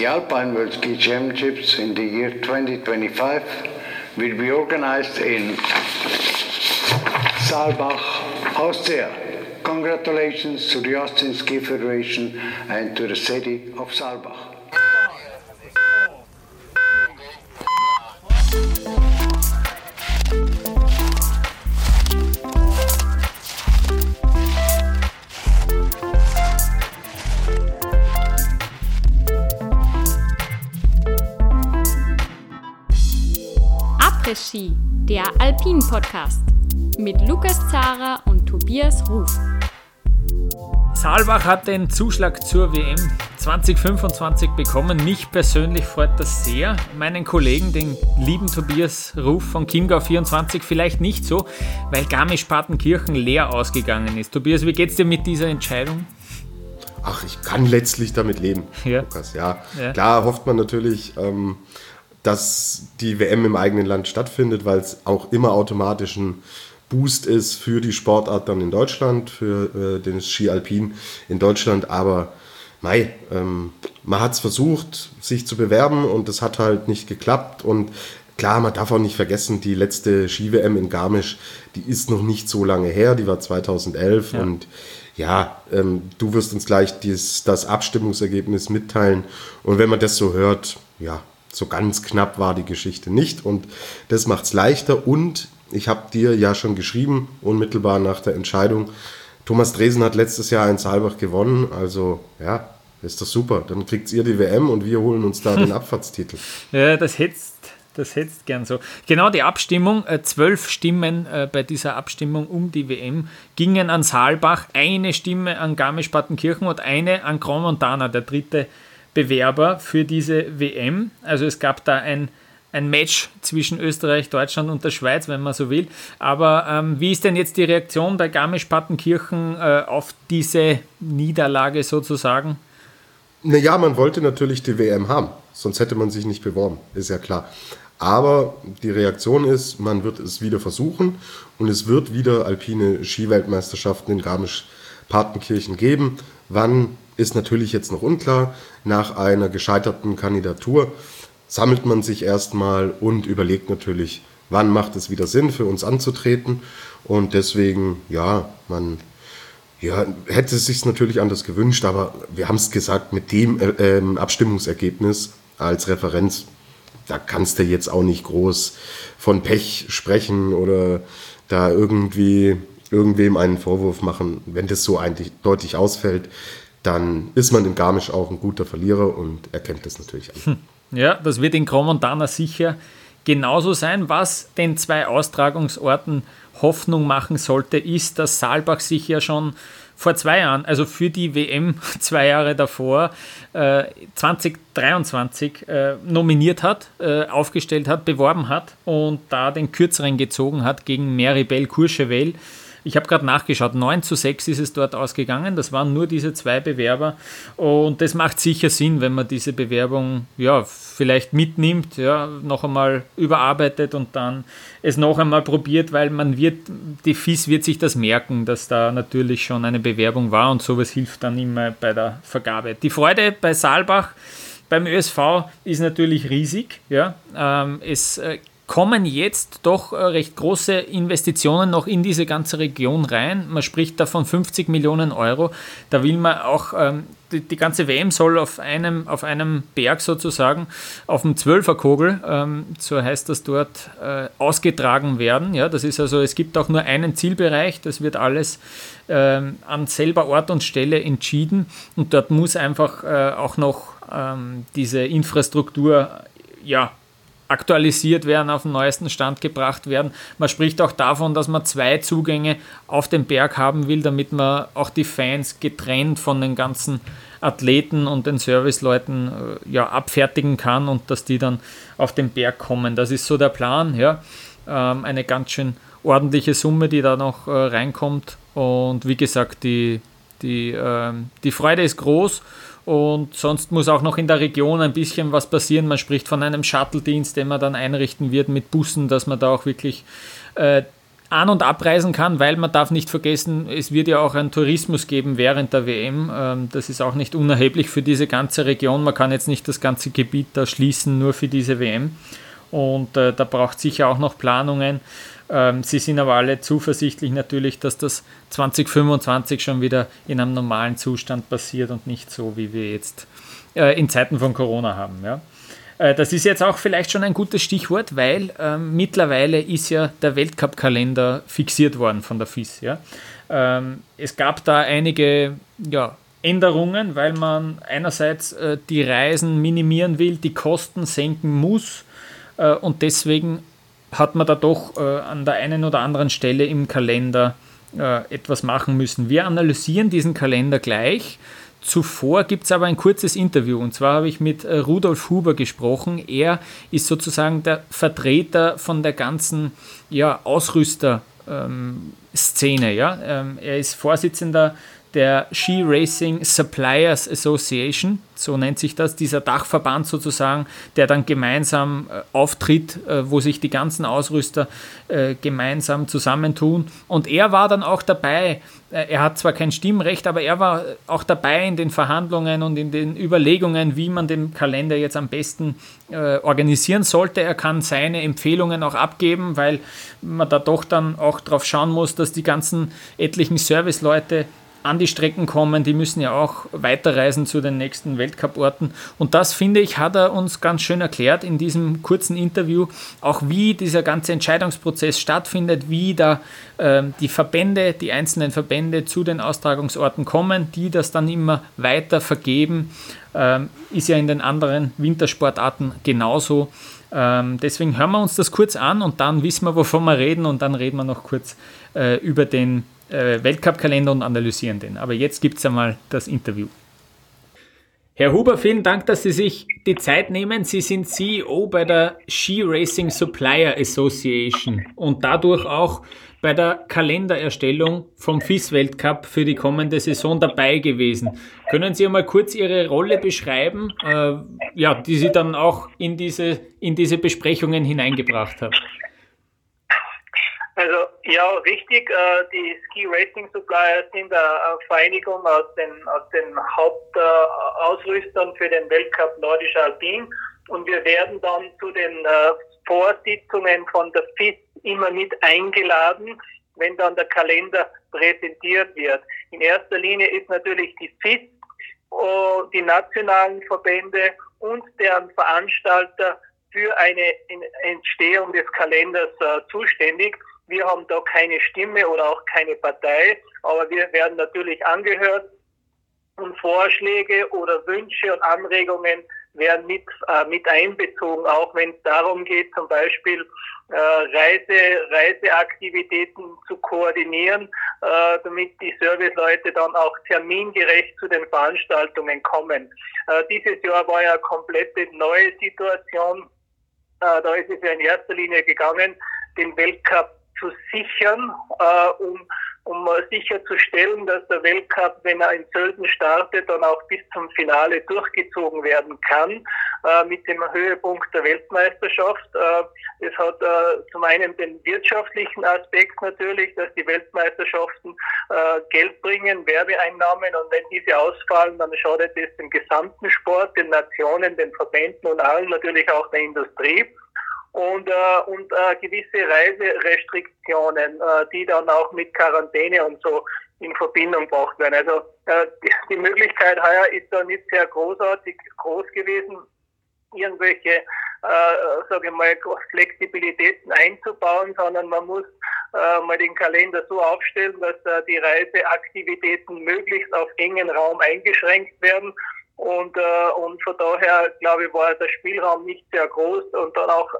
The Alpine World Ski Championships in the year 2025 will be organized in Saalbach, Austria. Congratulations to the Austrian Ski Federation and to the city of Saalbach. Ski, der Alpin-Podcast mit Lukas Zara und Tobias Ruf. Saalbach hat den Zuschlag zur WM 2025 bekommen. Mich persönlich freut das sehr. Meinen Kollegen, den lieben Tobias Ruf von Chiemgau24, vielleicht nicht so, weil Garmisch-Partenkirchen leer ausgegangen ist. Tobias, wie geht's dir mit dieser Entscheidung? Ach, ich kann letztlich damit leben, ja. Lukas. Ja, ja. klar hofft man natürlich, ähm, dass die WM im eigenen Land stattfindet, weil es auch immer automatisch ein Boost ist für die Sportart dann in Deutschland, für äh, den Ski Alpin in Deutschland. Aber Mai, ähm, man hat es versucht, sich zu bewerben und es hat halt nicht geklappt. Und klar, man darf auch nicht vergessen, die letzte Ski-WM in Garmisch, die ist noch nicht so lange her, die war 2011 ja. und ja, ähm, du wirst uns gleich dies, das Abstimmungsergebnis mitteilen. Und wenn man das so hört, ja, so ganz knapp war die Geschichte nicht und das macht es leichter und ich habe dir ja schon geschrieben, unmittelbar nach der Entscheidung, Thomas Dresen hat letztes Jahr in Saalbach gewonnen, also ja, ist das super. Dann kriegt ihr die WM und wir holen uns da den Abfahrtstitel. Ja, das hetzt, das hetzt gern so. Genau die Abstimmung, äh, zwölf Stimmen äh, bei dieser Abstimmung um die WM gingen an Saalbach, eine Stimme an Garmisch-Partenkirchen und eine an Montana, der dritte Bewerber für diese WM. Also es gab da ein, ein Match zwischen Österreich, Deutschland und der Schweiz, wenn man so will. Aber ähm, wie ist denn jetzt die Reaktion bei Garmisch-Partenkirchen äh, auf diese Niederlage sozusagen? Naja, man wollte natürlich die WM haben, sonst hätte man sich nicht beworben, ist ja klar. Aber die Reaktion ist, man wird es wieder versuchen und es wird wieder alpine Skiweltmeisterschaften in Garmisch-Partenkirchen geben. Wann ist natürlich jetzt noch unklar. Nach einer gescheiterten Kandidatur sammelt man sich erstmal und überlegt natürlich, wann macht es wieder Sinn für uns anzutreten. Und deswegen, ja, man ja, hätte es sich natürlich anders gewünscht, aber wir haben es gesagt, mit dem äh, ähm, Abstimmungsergebnis als Referenz, da kannst du jetzt auch nicht groß von Pech sprechen oder da irgendwie irgendwem einen Vorwurf machen, wenn das so eindeutig ausfällt dann ist man in Garmisch auch ein guter Verlierer und erkennt das natürlich an. Hm. Ja, das wird in Gromontana sicher genauso sein. Was den zwei Austragungsorten Hoffnung machen sollte, ist, dass Saalbach sich ja schon vor zwei Jahren, also für die WM zwei Jahre davor, äh, 2023 äh, nominiert hat, äh, aufgestellt hat, beworben hat und da den kürzeren gezogen hat gegen Meribel Courchevel. Ich habe gerade nachgeschaut, 9 zu 6 ist es dort ausgegangen. Das waren nur diese zwei Bewerber. Und das macht sicher Sinn, wenn man diese Bewerbung ja, vielleicht mitnimmt, ja, noch einmal überarbeitet und dann es noch einmal probiert, weil man wird, die FIS wird sich das merken, dass da natürlich schon eine Bewerbung war und sowas hilft dann immer bei der Vergabe. Die Freude bei Saalbach beim ÖSV ist natürlich riesig. Ja. Ähm, es äh, kommen jetzt doch äh, recht große Investitionen noch in diese ganze Region rein. Man spricht da von 50 Millionen Euro. Da will man auch, ähm, die, die, ganze WM soll auf einem, auf einem Berg sozusagen, auf dem Zwölferkogel, ähm, so heißt das dort, äh, ausgetragen werden. Ja, das ist also, es gibt auch nur einen Zielbereich, das wird alles ähm, an selber Ort und Stelle entschieden und dort muss einfach äh, auch noch ähm, diese Infrastruktur ja, aktualisiert werden, auf den neuesten Stand gebracht werden. Man spricht auch davon, dass man zwei Zugänge auf den Berg haben will, damit man auch die Fans getrennt von den ganzen Athleten und den Serviceleuten äh, ja, abfertigen kann und dass die dann auf den Berg kommen. Das ist so der Plan. Ja. Ähm, eine ganz schön ordentliche Summe, die da noch äh, reinkommt. Und wie gesagt, die, die, äh, die Freude ist groß und sonst muss auch noch in der Region ein bisschen was passieren. Man spricht von einem Shuttle-Dienst, den man dann einrichten wird mit Bussen, dass man da auch wirklich äh, an- und abreisen kann, weil man darf nicht vergessen, es wird ja auch einen Tourismus geben während der WM. Ähm, das ist auch nicht unerheblich für diese ganze Region. Man kann jetzt nicht das ganze Gebiet da schließen, nur für diese WM. Und äh, da braucht sicher auch noch Planungen. Ähm, sie sind aber alle zuversichtlich natürlich, dass das 2025 schon wieder in einem normalen Zustand passiert und nicht so, wie wir jetzt äh, in Zeiten von Corona haben. Ja. Äh, das ist jetzt auch vielleicht schon ein gutes Stichwort, weil ähm, mittlerweile ist ja der Weltcup-Kalender fixiert worden von der FIS. Ja? Ähm, es gab da einige ja, Änderungen, weil man einerseits äh, die Reisen minimieren will, die Kosten senken muss und deswegen hat man da doch äh, an der einen oder anderen Stelle im Kalender äh, etwas machen müssen. Wir analysieren diesen Kalender gleich Zuvor gibt es aber ein kurzes Interview und zwar habe ich mit äh, Rudolf Huber gesprochen. Er ist sozusagen der Vertreter von der ganzen ja, Ausrüster-Szene. Ähm, ja? Ähm, er ist Vorsitzender der Ski Racing Suppliers Association, so nennt sich das, dieser Dachverband sozusagen, der dann gemeinsam äh, auftritt, äh, wo sich die ganzen Ausrüster äh, gemeinsam zusammentun. Und er war dann auch dabei, äh, er hat zwar kein Stimmrecht, aber er war auch dabei in den Verhandlungen und in den Überlegungen, wie man den Kalender jetzt am besten äh, organisieren sollte. Er kann seine Empfehlungen auch abgeben, weil man da doch dann auch darauf schauen muss, dass die ganzen etlichen Serviceleute an die Strecken kommen, die müssen ja auch weiterreisen zu den nächsten Weltcup-Orten. Und das, finde ich, hat er uns ganz schön erklärt in diesem kurzen Interview, auch wie dieser ganze Entscheidungsprozess stattfindet, wie da äh, die Verbände, die einzelnen Verbände zu den Austragungsorten kommen, die das dann immer weiter vergeben. Ähm, ist ja in den anderen Wintersportarten genauso. Ähm, deswegen hören wir uns das kurz an und dann wissen wir, wovon wir reden und dann reden wir noch kurz äh, über den äh, Weltcup-Kalender und analysieren den. Aber jetzt gibt es einmal das Interview. Herr Huber, vielen Dank, dass Sie sich die Zeit nehmen. Sie sind CEO bei der Ski Racing Supplier Association und dadurch auch bei der Kalendererstellung vom FIS-Weltcup für die kommende Saison dabei gewesen. Können Sie einmal kurz Ihre Rolle beschreiben, äh, ja, die Sie dann auch in diese, in diese Besprechungen hineingebracht haben? Also ja, richtig. Äh, die Ski Racing Suppliers sind eine Vereinigung aus den, aus den Hauptausrüstern für den Weltcup Nordisch Alpin und wir werden dann zu den äh, Vorsitzungen von der FIS immer mit eingeladen, wenn dann der Kalender präsentiert wird. In erster Linie ist natürlich die FIS, oh, die nationalen Verbände und deren Veranstalter für eine Entstehung des Kalenders äh, zuständig. Wir haben da keine Stimme oder auch keine Partei, aber wir werden natürlich angehört und Vorschläge oder Wünsche und Anregungen werden mit, äh, mit einbezogen, auch wenn es darum geht, zum Beispiel äh, Reise, Reiseaktivitäten zu koordinieren, äh, damit die Serviceleute dann auch termingerecht zu den Veranstaltungen kommen. Äh, dieses Jahr war ja eine komplette neue Situation. Äh, da ist es ja in erster Linie gegangen, den Weltcup zu sichern, äh, um, um sicherzustellen, dass der Weltcup, wenn er in Sölden startet, dann auch bis zum Finale durchgezogen werden kann, äh, mit dem Höhepunkt der Weltmeisterschaft. Äh, es hat äh, zum einen den wirtschaftlichen Aspekt natürlich, dass die Weltmeisterschaften äh, Geld bringen, Werbeeinnahmen und wenn diese ausfallen, dann schadet es dem gesamten Sport, den Nationen, den Verbänden und allen natürlich auch der Industrie und, äh, und äh, gewisse Reiserestriktionen, äh, die dann auch mit Quarantäne und so in Verbindung gebracht werden. Also äh, die, die Möglichkeit heuer ist da nicht sehr großartig groß gewesen, irgendwelche, äh, sage ich mal, Flexibilitäten einzubauen, sondern man muss äh, mal den Kalender so aufstellen, dass äh, die Reiseaktivitäten möglichst auf engen Raum eingeschränkt werden und, äh, und von daher, glaube ich, war der Spielraum nicht sehr groß und dann auch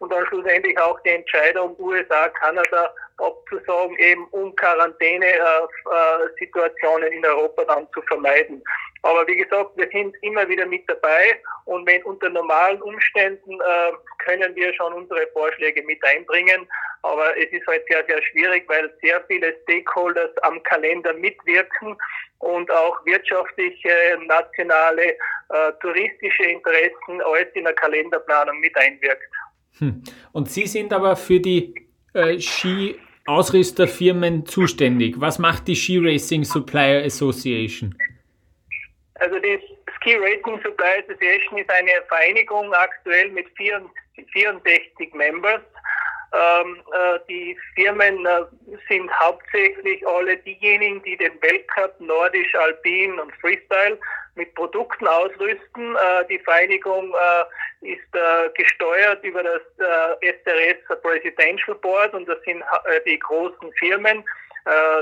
und dann schlussendlich auch die Entscheidung USA, Kanada abzusagen, eben um Quarantäne-Situationen äh, in Europa dann zu vermeiden. Aber wie gesagt, wir sind immer wieder mit dabei und wenn unter normalen Umständen äh, können wir schon unsere Vorschläge mit einbringen. Aber es ist halt sehr, sehr schwierig, weil sehr viele Stakeholders am Kalender mitwirken und auch wirtschaftliche, nationale, äh, touristische Interessen alles in der Kalenderplanung mit einwirkt. Hm. Und Sie sind aber für die äh, Ski Ausrüsterfirmen zuständig? Was macht die Ski Racing Supplier Association? Also die Ski Racing Supplier Association ist eine Vereinigung aktuell mit 64 Members. Ähm, äh, die Firmen äh, sind hauptsächlich alle diejenigen, die den Weltcup Nordisch, Alpin und Freestyle mit Produkten ausrüsten. Äh, die Vereinigung äh, ist äh, gesteuert über das äh, SRS Presidential Board und das sind die großen Firmen,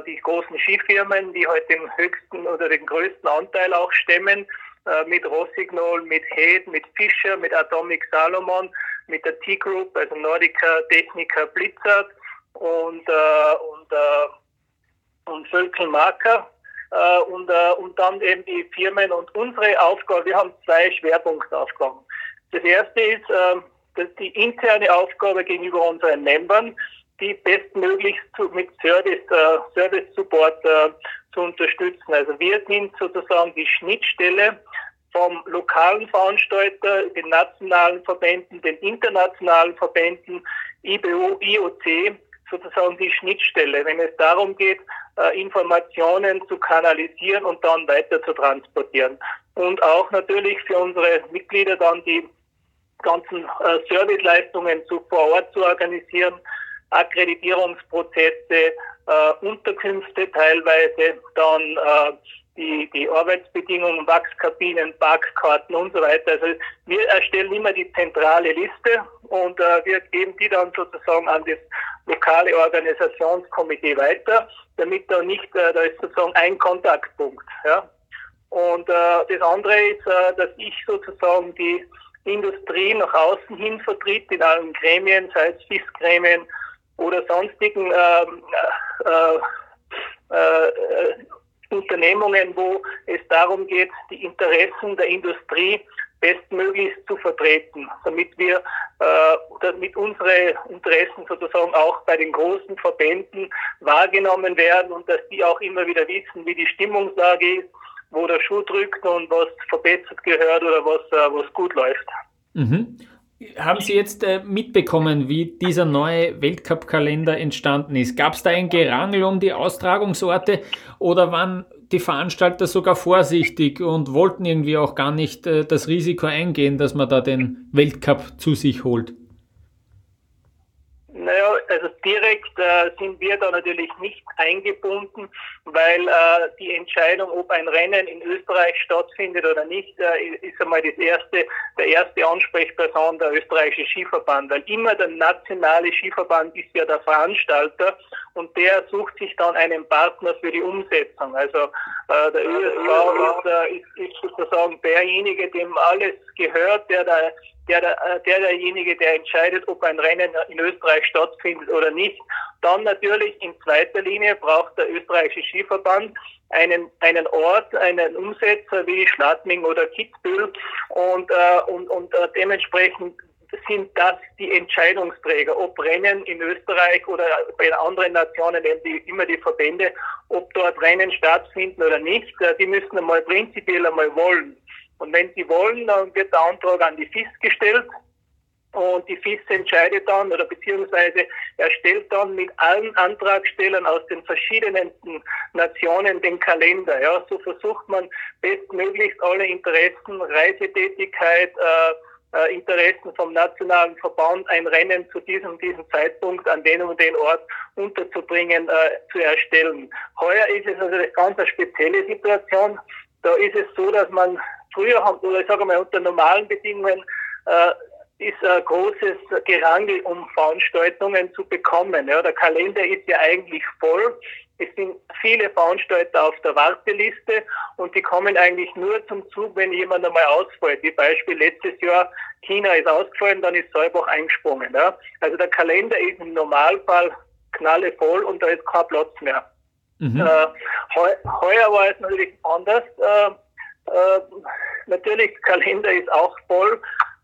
die großen Skifirmen, die heute den höchsten oder den größten Anteil auch stemmen mit Rossignol, mit Head, mit Fischer, mit Atomic Salomon, mit der T-Group, also Nordica, Technica, Blizzard und, äh, und, äh, und Völkel Marker. Äh, und, äh, und dann eben die Firmen und unsere Aufgabe, wir haben zwei Schwerpunktaufgaben. Das erste ist äh, dass die interne Aufgabe gegenüber unseren Membern, die bestmöglichst zu, mit Service, äh, Service Support äh, zu unterstützen. Also wir sind sozusagen die Schnittstelle vom lokalen Veranstalter, den nationalen Verbänden, den internationalen Verbänden, IBO, IOC, sozusagen die Schnittstelle, wenn es darum geht, äh, Informationen zu kanalisieren und dann weiter zu transportieren. Und auch natürlich für unsere Mitglieder dann die ganzen äh, Serviceleistungen zu, vor Ort zu organisieren, Akkreditierungsprozesse, äh, Unterkünfte teilweise, dann die, die Arbeitsbedingungen, Wachskabinen, Parkkarten und so weiter. Also wir erstellen immer die zentrale Liste und äh, wir geben die dann sozusagen an das lokale Organisationskomitee weiter, damit da nicht, äh, da ist sozusagen ein Kontaktpunkt. Ja. Und äh, das andere ist, äh, dass ich sozusagen die Industrie nach außen hin vertritt in allen Gremien, sei es FIS-Gremien oder sonstigen ähm, äh, äh, äh, Unternehmungen, wo es darum geht, die Interessen der Industrie bestmöglichst zu vertreten, damit wir, äh, damit unsere Interessen sozusagen auch bei den großen Verbänden wahrgenommen werden und dass die auch immer wieder wissen, wie die Stimmungslage ist, wo der Schuh drückt und was verbessert gehört oder was, äh, was gut läuft. Mhm. Haben Sie jetzt äh, mitbekommen, wie dieser neue Weltcup-Kalender entstanden ist? Gab es da ein Gerangel um die Austragungsorte oder waren die Veranstalter sogar vorsichtig und wollten irgendwie auch gar nicht äh, das Risiko eingehen, dass man da den Weltcup zu sich holt? Naja, also direkt äh, sind wir da natürlich nicht eingebunden, weil äh, die Entscheidung, ob ein Rennen in Österreich stattfindet oder nicht, äh, ist einmal das erste, der erste Ansprechperson der österreichische Skiverband, weil immer der nationale Skiverband ist ja der Veranstalter und der sucht sich dann einen Partner für die Umsetzung. Also äh, der ÖSV ist, äh, ist, ist sozusagen derjenige, dem alles gehört, der da der, der, derjenige, der entscheidet, ob ein Rennen in Österreich stattfindet oder nicht. Dann natürlich in zweiter Linie braucht der österreichische Skiverband einen, einen Ort, einen Umsetzer wie Schladming oder Kitzbühel und, äh, und, und äh, dementsprechend sind das die Entscheidungsträger, ob Rennen in Österreich oder bei anderen Nationen, eben die, immer die Verbände, ob dort Rennen stattfinden oder nicht, äh, die müssen einmal prinzipiell einmal wollen. Und wenn sie wollen, dann wird der Antrag an die FIS gestellt und die FIS entscheidet dann oder beziehungsweise erstellt dann mit allen Antragstellern aus den verschiedenen Nationen den Kalender. Ja, so versucht man bestmöglichst alle Interessen, Reisetätigkeit, äh, äh, Interessen vom nationalen Verband ein Rennen zu diesem diesem Zeitpunkt an den und den Ort unterzubringen, äh, zu erstellen. Heuer ist es also eine ganz spezielle Situation. Da ist es so, dass man früher haben, oder ich sage mal unter normalen Bedingungen, äh, ist ein großes Gerangel, um Veranstaltungen zu bekommen. Ja, der Kalender ist ja eigentlich voll. Es sind viele Veranstalter auf der Warteliste und die kommen eigentlich nur zum Zug, wenn jemand einmal ausfällt. Wie Beispiel letztes Jahr, China ist ausgefallen, dann ist Salbach eingesprungen. Ja. Also der Kalender ist im Normalfall knalle voll und da ist kein Platz mehr. Mhm. Äh, heu, heuer war es natürlich anders. Äh, äh, natürlich, Kalender ist auch voll,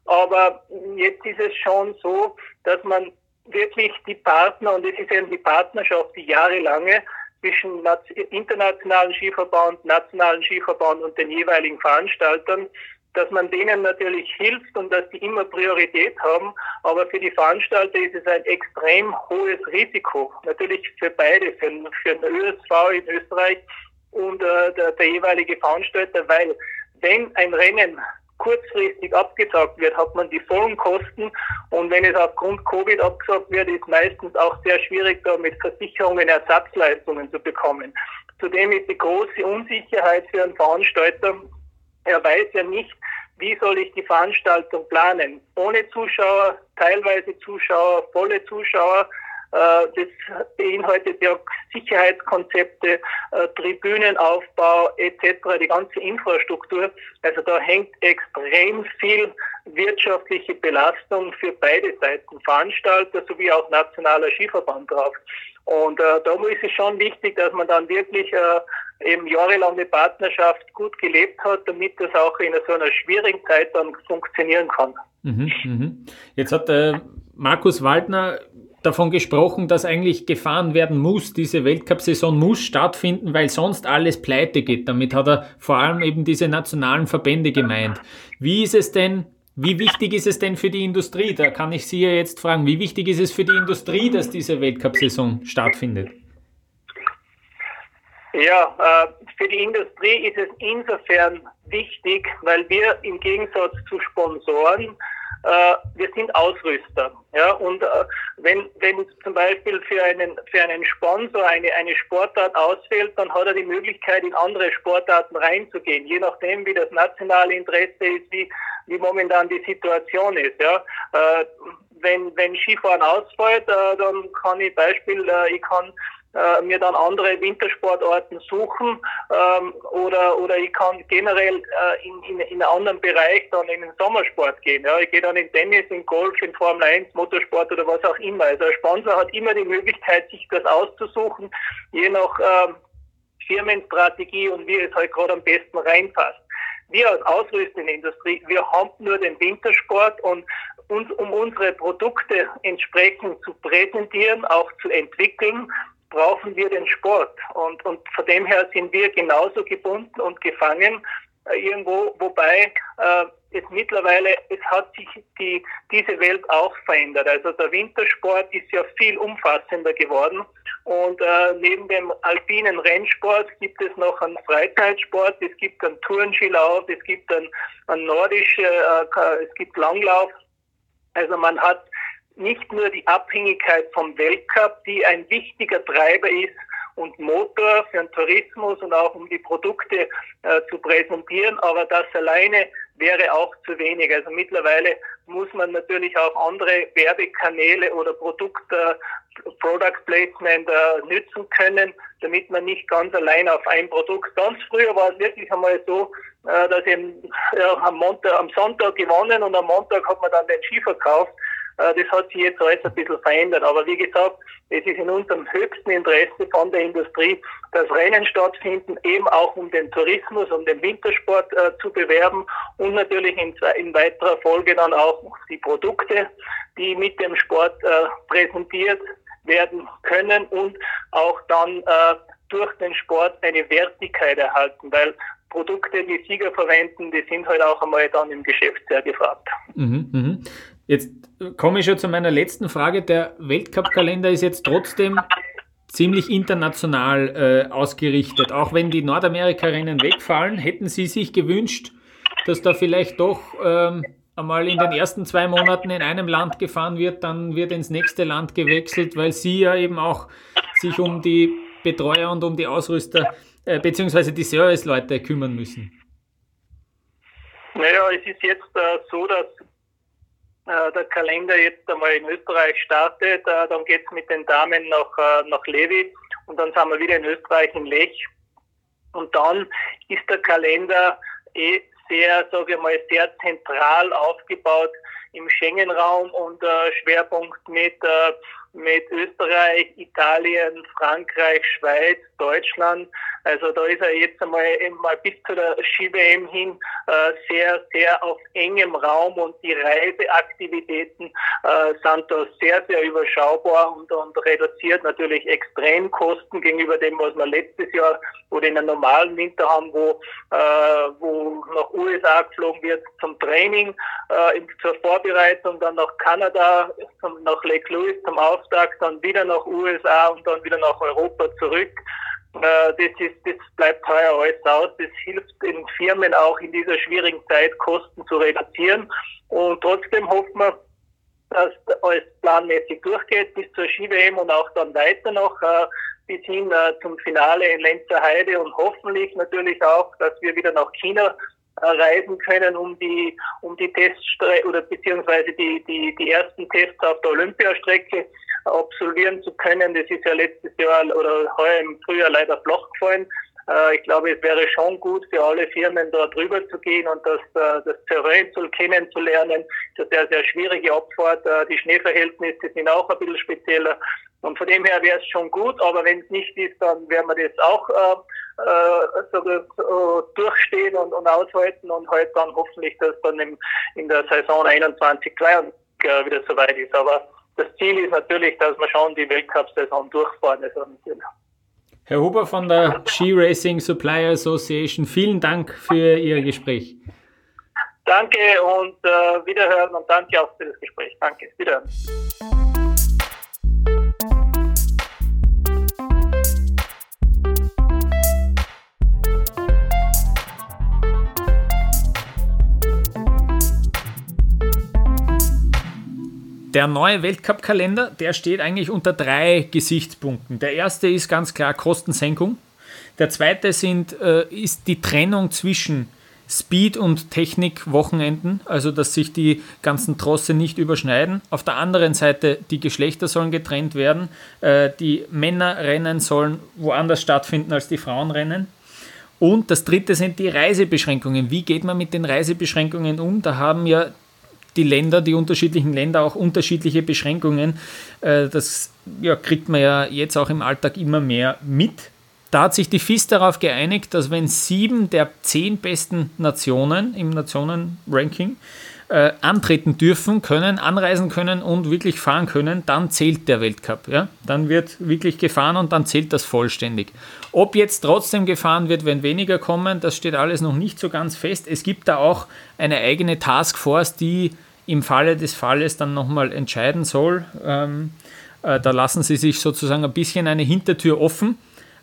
aber jetzt ist es schon so, dass man wirklich die Partner, und es ist eben die Partnerschaft, die jahrelange zwischen internationalen Skiverband, nationalen Skiverband und den jeweiligen Veranstaltern, dass man denen natürlich hilft und dass die immer Priorität haben. Aber für die Veranstalter ist es ein extrem hohes Risiko. Natürlich für beide, für, für den ÖSV in Österreich und äh, der, der jeweilige Veranstalter, weil wenn ein Rennen kurzfristig abgesagt wird, hat man die vollen Kosten. Und wenn es aufgrund Covid abgesagt wird, ist meistens auch sehr schwierig, da mit Versicherungen Ersatzleistungen zu bekommen. Zudem ist die große Unsicherheit für einen Veranstalter, er weiß ja nicht, wie soll ich die Veranstaltung planen. Ohne Zuschauer, teilweise Zuschauer, volle Zuschauer. Äh, das beinhaltet ja Sicherheitskonzepte, äh, Tribünenaufbau etc., die ganze Infrastruktur. Also da hängt extrem viel wirtschaftliche Belastung für beide Seiten, Veranstalter sowie auch nationaler Skiverband drauf. Und äh, da ist es schon wichtig, dass man dann wirklich äh, eben jahrelange Partnerschaft gut gelebt hat, damit das auch in so einer schwierigen Zeit dann funktionieren kann. Mhm, mhm. Jetzt hat äh, Markus Waldner davon gesprochen, dass eigentlich gefahren werden muss. Diese Weltcup-Saison muss stattfinden, weil sonst alles pleite geht. Damit hat er vor allem eben diese nationalen Verbände gemeint. Wie ist es denn, wie wichtig ist es denn für die Industrie? Da kann ich Sie ja jetzt fragen, wie wichtig ist es für die Industrie, dass diese Weltcup-Saison stattfindet? Ja, äh, für die Industrie ist es insofern wichtig, weil wir im Gegensatz zu Sponsoren äh, wir sind Ausrüster. Ja, und äh, wenn, wenn zum Beispiel für einen, für einen Sponsor eine, eine Sportart ausfällt, dann hat er die Möglichkeit, in andere Sportarten reinzugehen, je nachdem, wie das nationale Interesse ist, wie, wie momentan die Situation ist. Ja. Äh, wenn, wenn Skifahren ausfällt, äh, dann kann ich Beispiel, äh, ich kann äh, mir dann andere Wintersportarten suchen ähm, oder oder ich kann generell äh, in, in, in einen anderen Bereich dann in den Sommersport gehen. Ja, ich gehe dann in Tennis, in Golf, in Formel 1, Motorsport oder was auch immer. Also ein Sponsor hat immer die Möglichkeit, sich das auszusuchen, je nach ähm, Firmenstrategie und wie es halt gerade am besten reinpasst. Wir als Ausrüstungsindustrie, wir haben nur den Wintersport und uns, um unsere Produkte entsprechend zu präsentieren, auch zu entwickeln, brauchen wir den Sport. Und, und von dem her sind wir genauso gebunden und gefangen äh, irgendwo, wobei äh, es mittlerweile, es hat sich die, diese Welt auch verändert. Also der Wintersport ist ja viel umfassender geworden. Und äh, neben dem alpinen Rennsport gibt es noch einen Freizeitsport, es gibt einen Tourenskilauf, es gibt einen, einen nordische, äh, es gibt Langlauf. Also man hat nicht nur die Abhängigkeit vom Weltcup, die ein wichtiger Treiber ist und Motor für den Tourismus und auch um die Produkte äh, zu präsentieren, aber das alleine wäre auch zu wenig. Also mittlerweile muss man natürlich auch andere Werbekanäle oder Produkt, äh, Product Placement äh, nützen können, damit man nicht ganz allein auf ein Produkt. Ganz früher war es wirklich einmal so, äh, dass eben ja, am, Montag, am Sonntag gewonnen und am Montag hat man dann den Ski verkauft. Äh, das hat sich jetzt alles ein bisschen verändert. Aber wie gesagt, es ist in unserem höchsten Interesse von der Industrie, dass Rennen stattfinden, eben auch um den Tourismus, um den Wintersport äh, zu bewerben und natürlich in, in, weiterer Folge dann auch die Produkte, die mit dem Sport äh, präsentiert werden können und auch dann äh, durch den Sport eine Wertigkeit erhalten, weil Produkte, die Sieger verwenden, die sind halt auch einmal dann im Geschäft sehr gefragt. Mhm, mh. Jetzt komme ich schon zu meiner letzten Frage. Der Weltcup-Kalender ist jetzt trotzdem ziemlich international äh, ausgerichtet. Auch wenn die Nordamerika-Rennen wegfallen, hätten Sie sich gewünscht, dass da vielleicht doch ähm, einmal in den ersten zwei Monaten in einem Land gefahren wird, dann wird ins nächste Land gewechselt, weil Sie ja eben auch sich um die Betreuer und um die Ausrüster äh, beziehungsweise die Service-Leute kümmern müssen. Naja, es ist jetzt äh, so, dass der Kalender jetzt einmal in Österreich startet. Äh, dann geht's mit den Damen nach, äh, nach Levi und dann sind wir wieder in Österreich in Lech. Und dann ist der Kalender eh sehr, sage ich mal, sehr zentral aufgebaut im Schengen-Raum und äh, Schwerpunkt mit äh, mit Österreich, Italien, Frankreich, Schweiz, Deutschland. Also da ist er jetzt einmal, einmal bis zu der Ski-WM hin äh, sehr, sehr auf engem Raum und die Reiseaktivitäten äh, sind da sehr, sehr überschaubar und, und reduziert natürlich extrem Kosten gegenüber dem, was wir letztes Jahr oder in einem normalen Winter haben, wo, äh, wo nach USA geflogen wird zum Training, äh, zur Vorbereitung, dann nach Kanada, zum, nach Lake Louis zum Auftakt, dann wieder nach USA und dann wieder nach Europa zurück. Äh, das, ist, das bleibt heuer alles aus. Das hilft den Firmen auch in dieser schwierigen Zeit, Kosten zu reduzieren. Und trotzdem hoffen wir, dass alles planmäßig durchgeht bis zur Ski-WM und auch dann weiter noch äh, bis hin äh, zum Finale in Lenzer Heide und hoffentlich natürlich auch, dass wir wieder nach China reisen können, um die um die Teststrecke oder beziehungsweise die, die, die ersten Tests auf der Olympiastrecke absolvieren zu können. Das ist ja letztes Jahr oder heuer im Frühjahr leider flach gefallen. Äh, ich glaube, es wäre schon gut für alle Firmen da drüber zu gehen und das, äh, das Terrain zu kennenzulernen. Das ist eine sehr, schwierige Abfahrt. Äh, die Schneeverhältnisse sind auch ein bisschen spezieller. Und von dem her wäre es schon gut, aber wenn es nicht ist, dann werden wir das auch äh, äh, so, so durchstehen und, und aushalten und halt dann hoffentlich, dass dann im, in der Saison 21, 22 äh, wieder soweit ist. Aber das Ziel ist natürlich, dass wir schon die Weltcup-Saison durchfahren. Also Herr Huber von der Ski Racing Supplier Association, vielen Dank für Ihr Gespräch. Danke und äh, wiederhören und danke auch für das Gespräch. Danke, wiederhören. Der neue Weltcup-Kalender, der steht eigentlich unter drei Gesichtspunkten. Der erste ist ganz klar Kostensenkung. Der zweite sind, äh, ist die Trennung zwischen Speed- und Technik-Wochenenden, also dass sich die ganzen Trosse nicht überschneiden. Auf der anderen Seite, die Geschlechter sollen getrennt werden. Äh, die Männerrennen sollen woanders stattfinden als die Frauenrennen. Und das dritte sind die Reisebeschränkungen. Wie geht man mit den Reisebeschränkungen um? Da haben ja die Länder, die unterschiedlichen Länder auch unterschiedliche Beschränkungen. Äh, das ja, kriegt man ja jetzt auch im Alltag immer mehr mit. Da hat sich die FIS darauf geeinigt, dass wenn sieben der zehn besten Nationen im Nationenranking äh, antreten dürfen, können, anreisen können und wirklich fahren können, dann zählt der Weltcup. Ja? Dann wird wirklich gefahren und dann zählt das vollständig. Ob jetzt trotzdem gefahren wird, wenn weniger kommen, das steht alles noch nicht so ganz fest. Es gibt da auch eine eigene Taskforce, die im Falle des Falles dann nochmal entscheiden soll. Ähm, äh, da lassen sie sich sozusagen ein bisschen eine Hintertür offen.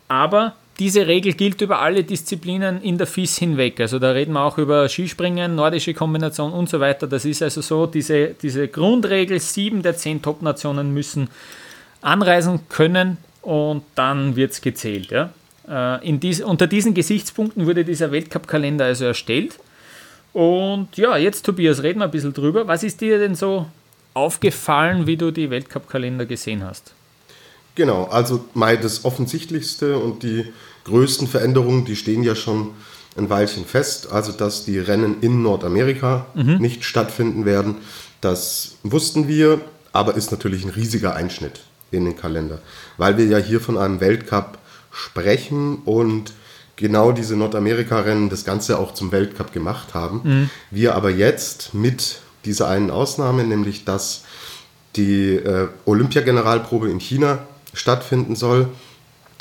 Aber diese Regel gilt über alle Disziplinen in der FIS hinweg. Also da reden wir auch über Skispringen, nordische Kombination und so weiter. Das ist also so, diese, diese Grundregel, sieben der zehn Top-Nationen müssen anreisen können und dann wird es gezählt. Ja? Äh, dies, unter diesen Gesichtspunkten wurde dieser Weltcup-Kalender also erstellt. Und ja, jetzt Tobias, reden wir ein bisschen drüber. Was ist dir denn so aufgefallen, wie du die Weltcup-Kalender gesehen hast? Genau, also mal das Offensichtlichste und die größten Veränderungen, die stehen ja schon ein Weilchen fest. Also, dass die Rennen in Nordamerika mhm. nicht stattfinden werden, das wussten wir, aber ist natürlich ein riesiger Einschnitt in den Kalender, weil wir ja hier von einem Weltcup sprechen und genau diese Nordamerika-Rennen das Ganze auch zum Weltcup gemacht haben. Mhm. Wir aber jetzt mit dieser einen Ausnahme, nämlich dass die äh, Olympiageneralprobe in China stattfinden soll,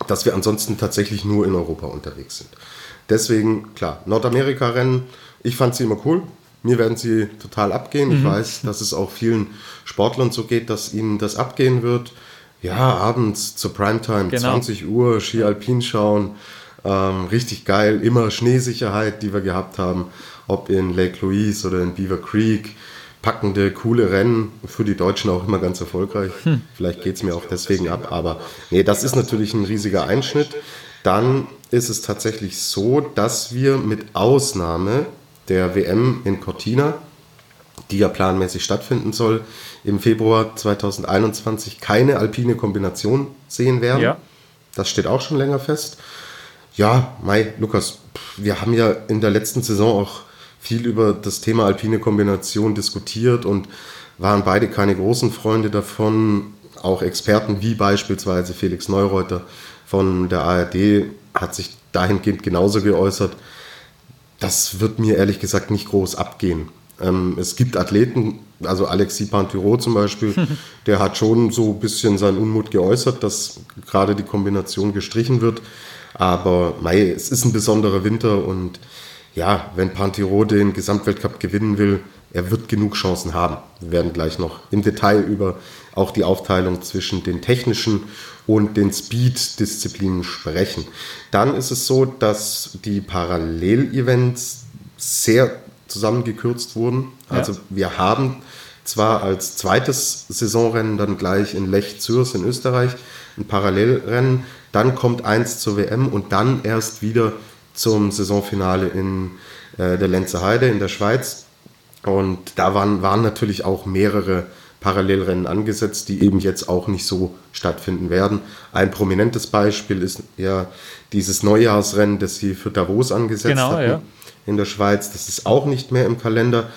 dass wir ansonsten tatsächlich nur in Europa unterwegs sind. Deswegen, klar, Nordamerika-Rennen, ich fand sie immer cool. Mir werden sie total abgehen. Mhm. Ich weiß, dass es auch vielen Sportlern so geht, dass ihnen das abgehen wird. Ja, abends zur Primetime, genau. 20 Uhr, Ski Alpin schauen. Ähm, richtig geil. Immer Schneesicherheit, die wir gehabt haben. Ob in Lake Louise oder in Beaver Creek packende, coole Rennen, für die Deutschen auch immer ganz erfolgreich. Hm. Vielleicht geht es mir auch deswegen ab, aber nee, das ist natürlich ein riesiger Einschnitt. Dann ist es tatsächlich so, dass wir mit Ausnahme der WM in Cortina, die ja planmäßig stattfinden soll, im Februar 2021 keine alpine Kombination sehen werden. Ja. Das steht auch schon länger fest. Ja, Mai, Lukas, wir haben ja in der letzten Saison auch viel über das Thema alpine Kombination diskutiert und waren beide keine großen Freunde davon. auch Experten wie beispielsweise Felix Neureuter von der ARD hat sich dahingehend genauso geäußert. Das wird mir ehrlich gesagt nicht groß abgehen. Ähm, es gibt Athleten, also Alexis Pantyro zum Beispiel, der hat schon so ein bisschen seinen Unmut geäußert, dass gerade die Kombination gestrichen wird. Aber mei, es ist ein besonderer Winter und ja, wenn Pantyro den Gesamtweltcup gewinnen will, er wird genug Chancen haben. Wir werden gleich noch im Detail über auch die Aufteilung zwischen den technischen und den Speed-Disziplinen sprechen. Dann ist es so, dass die Parallel-Events sehr zusammengekürzt wurden. Also ja. wir haben zwar als zweites Saisonrennen dann gleich in Lech-Zürs in Österreich ein Parallelrennen, dann kommt eins zur WM und dann erst wieder zum Saisonfinale in äh, der Lenzer Heide in der Schweiz. Und da waren, waren natürlich auch mehrere Parallelrennen angesetzt, die eben jetzt auch nicht so stattfinden werden. Ein prominentes Beispiel ist ja dieses Neujahrsrennen, das sie für Davos angesetzt genau, hatten ja. in der Schweiz. Das ist auch nicht mehr im Kalender.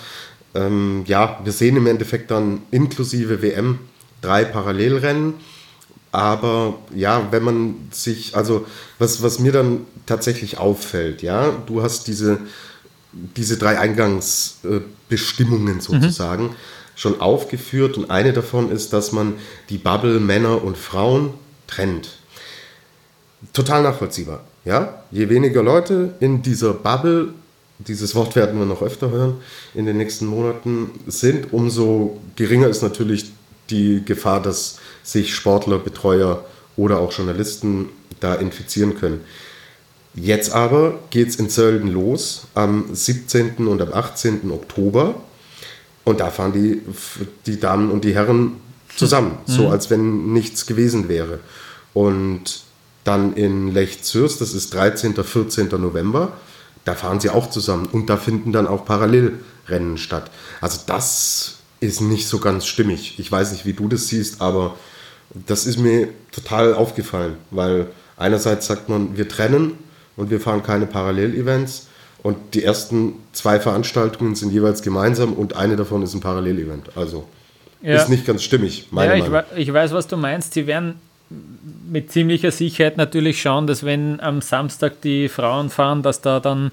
Ähm, ja, wir sehen im Endeffekt dann inklusive WM drei Parallelrennen. Aber ja, wenn man sich, also was, was mir dann tatsächlich auffällt, ja, du hast diese, diese drei Eingangsbestimmungen sozusagen. Mhm schon aufgeführt und eine davon ist, dass man die Bubble Männer und Frauen trennt. Total nachvollziehbar. Ja? Je weniger Leute in dieser Bubble, dieses Wort werden wir noch öfter hören in den nächsten Monaten, sind, umso geringer ist natürlich die Gefahr, dass sich Sportler, Betreuer oder auch Journalisten da infizieren können. Jetzt aber geht es in Sölden los am 17. und am 18. Oktober. Und da fahren die, die Damen und die Herren zusammen, mhm. so als wenn nichts gewesen wäre. Und dann in Lech-Zürs, das ist 13. 14. November, da fahren sie auch zusammen und da finden dann auch Parallelrennen statt. Also das ist nicht so ganz stimmig. Ich weiß nicht, wie du das siehst, aber das ist mir total aufgefallen, weil einerseits sagt man, wir trennen und wir fahren keine Parallelevents und die ersten zwei Veranstaltungen sind jeweils gemeinsam und eine davon ist ein Parallelevent. Also ja. ist nicht ganz stimmig, meine ja, Meinung. Ich, ich weiß, was du meinst. Sie werden mit ziemlicher Sicherheit natürlich schauen, dass wenn am Samstag die Frauen fahren, dass da dann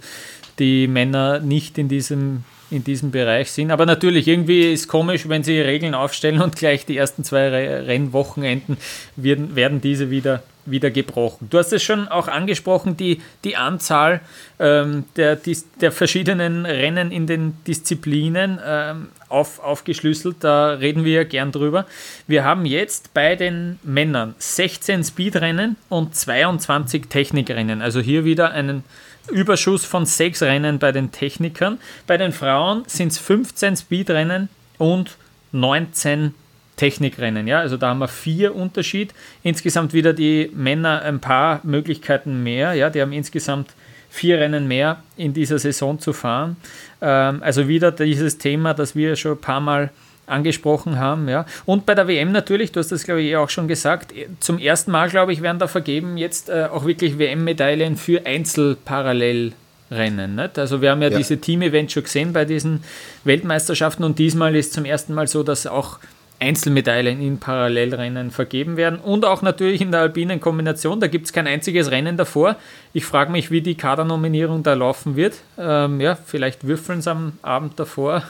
die Männer nicht in diesem in diesem Bereich sind. Aber natürlich, irgendwie ist komisch, wenn sie Regeln aufstellen und gleich die ersten zwei Rennwochenenden werden, werden diese wieder, wieder gebrochen. Du hast es schon auch angesprochen, die, die Anzahl ähm, der, der verschiedenen Rennen in den Disziplinen ähm, auf, aufgeschlüsselt. Da reden wir ja gern drüber. Wir haben jetzt bei den Männern 16 Speedrennen und 22 Technikrennen. Also hier wieder einen Überschuss von sechs Rennen bei den Technikern. Bei den Frauen sind es 15 Speedrennen und 19 Technikrennen. Ja? Also da haben wir vier Unterschied. Insgesamt wieder die Männer ein paar Möglichkeiten mehr. Ja? Die haben insgesamt vier Rennen mehr in dieser Saison zu fahren. Ähm, also wieder dieses Thema, das wir schon ein paar Mal angesprochen haben. Ja. Und bei der WM natürlich, du hast das glaube ich eh auch schon gesagt, zum ersten Mal glaube ich werden da vergeben jetzt äh, auch wirklich WM-Medaillen für Einzelparallelrennen. Nicht? Also wir haben ja, ja. diese Team-Events schon gesehen bei diesen Weltmeisterschaften und diesmal ist zum ersten Mal so, dass auch Einzelmedaillen in Parallelrennen vergeben werden und auch natürlich in der alpinen Kombination. Da gibt es kein einziges Rennen davor. Ich frage mich, wie die Kadernominierung da laufen wird. Ähm, ja, vielleicht würfeln sie am Abend davor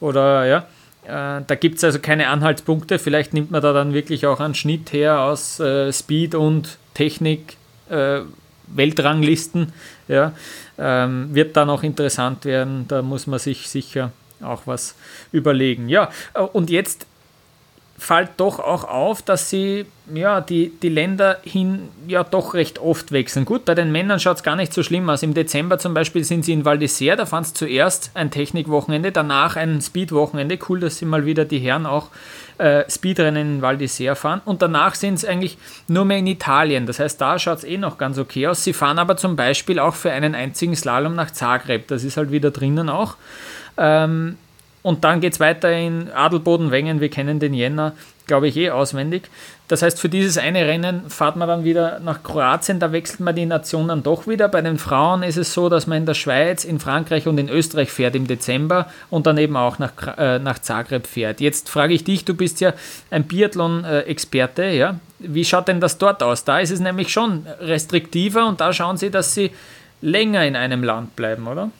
oder ja. Äh, da gibt es also keine Anhaltspunkte. Vielleicht nimmt man da dann wirklich auch einen Schnitt her aus äh, Speed und Technik, äh, Weltranglisten. Ja, ähm, wird dann auch interessant werden. Da muss man sich sicher auch was überlegen. Ja, äh, und jetzt fällt doch auch auf, dass sie ja, die, die Länder hin ja doch recht oft wechseln. Gut, bei den Männern schaut es gar nicht so schlimm aus. Im Dezember zum Beispiel sind sie in Val d'Isère, da fand es zuerst ein Technikwochenende, danach ein Speedwochenende. Cool, dass sie mal wieder die Herren auch äh, Speedrennen in Val d'Isère fahren. Und danach sind es eigentlich nur mehr in Italien. Das heißt, da schaut es eh noch ganz okay aus. Sie fahren aber zum Beispiel auch für einen einzigen Slalom nach Zagreb. Das ist halt wieder drinnen auch. Ähm, und dann geht es weiter in Adelboden-Wengen. Wir kennen den Jänner, glaube ich, eh auswendig. Das heißt, für dieses eine Rennen fahrt man dann wieder nach Kroatien, da wechselt man die Nationen doch wieder. Bei den Frauen ist es so, dass man in der Schweiz, in Frankreich und in Österreich fährt im Dezember und dann eben auch nach, äh, nach Zagreb fährt. Jetzt frage ich dich, du bist ja ein Biathlon-Experte, ja? Wie schaut denn das dort aus? Da ist es nämlich schon restriktiver und da schauen sie, dass sie länger in einem Land bleiben, oder?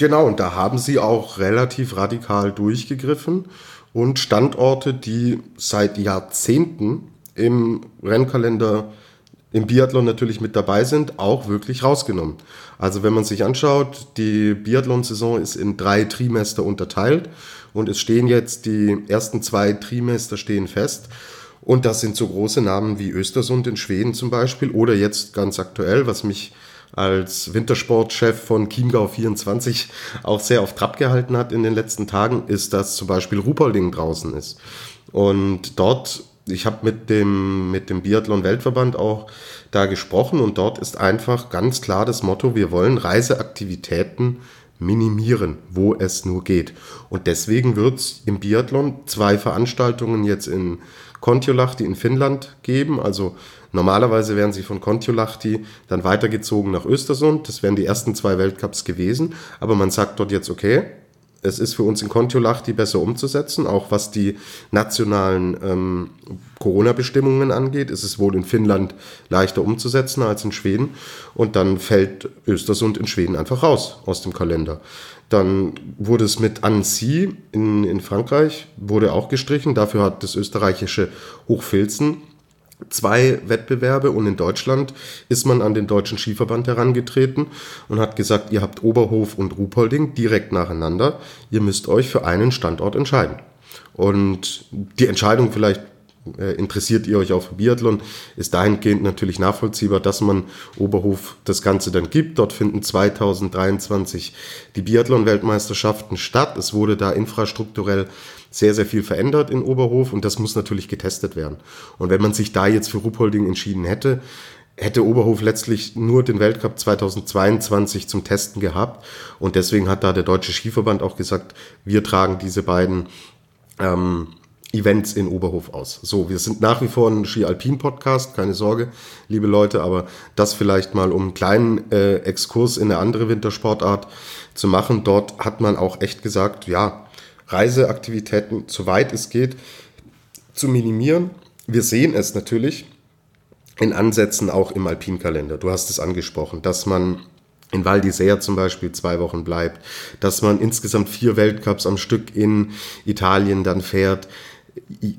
Genau, und da haben sie auch relativ radikal durchgegriffen und Standorte, die seit Jahrzehnten im Rennkalender im Biathlon natürlich mit dabei sind, auch wirklich rausgenommen. Also wenn man sich anschaut, die Biathlon-Saison ist in drei Trimester unterteilt und es stehen jetzt die ersten zwei Trimester stehen fest. Und das sind so große Namen wie Östersund in Schweden zum Beispiel oder jetzt ganz aktuell, was mich als Wintersportchef von Chiemgau 24 auch sehr auf Trab gehalten hat in den letzten Tagen, ist, dass zum Beispiel Rupolding draußen ist. Und dort, ich habe mit dem, mit dem Biathlon-Weltverband auch da gesprochen und dort ist einfach ganz klar das Motto, wir wollen Reiseaktivitäten minimieren, wo es nur geht. Und deswegen wird es im Biathlon zwei Veranstaltungen jetzt in Kontiolahti in Finnland geben, also Normalerweise wären sie von Kontiolahti dann weitergezogen nach Östersund. Das wären die ersten zwei Weltcups gewesen. Aber man sagt dort jetzt, okay, es ist für uns in Kontiolahti besser umzusetzen, auch was die nationalen ähm, Corona-Bestimmungen angeht, ist es wohl in Finnland leichter umzusetzen als in Schweden. Und dann fällt Östersund in Schweden einfach raus aus dem Kalender. Dann wurde es mit Annecy in, in Frankreich, wurde auch gestrichen. Dafür hat das österreichische Hochfilzen zwei Wettbewerbe und in Deutschland ist man an den Deutschen Skiverband herangetreten und hat gesagt, ihr habt Oberhof und Ruhpolding direkt nacheinander, ihr müsst euch für einen Standort entscheiden. Und die Entscheidung vielleicht äh, interessiert ihr euch auch für Biathlon, ist dahingehend natürlich nachvollziehbar, dass man Oberhof das Ganze dann gibt. Dort finden 2023 die Biathlon-Weltmeisterschaften statt. Es wurde da infrastrukturell sehr, sehr viel verändert in Oberhof und das muss natürlich getestet werden. Und wenn man sich da jetzt für Ruppolding entschieden hätte, hätte Oberhof letztlich nur den Weltcup 2022 zum Testen gehabt. Und deswegen hat da der Deutsche Skiverband auch gesagt, wir tragen diese beiden ähm, Events in Oberhof aus. So, wir sind nach wie vor ein Ski-Alpin-Podcast, keine Sorge, liebe Leute, aber das vielleicht mal um einen kleinen äh, Exkurs in eine andere Wintersportart zu machen. Dort hat man auch echt gesagt, ja, Reiseaktivitäten, soweit es geht, zu minimieren. Wir sehen es natürlich in Ansätzen auch im Alpinkalender. Du hast es angesprochen, dass man in Val d'Isère zum Beispiel zwei Wochen bleibt, dass man insgesamt vier Weltcups am Stück in Italien dann fährt.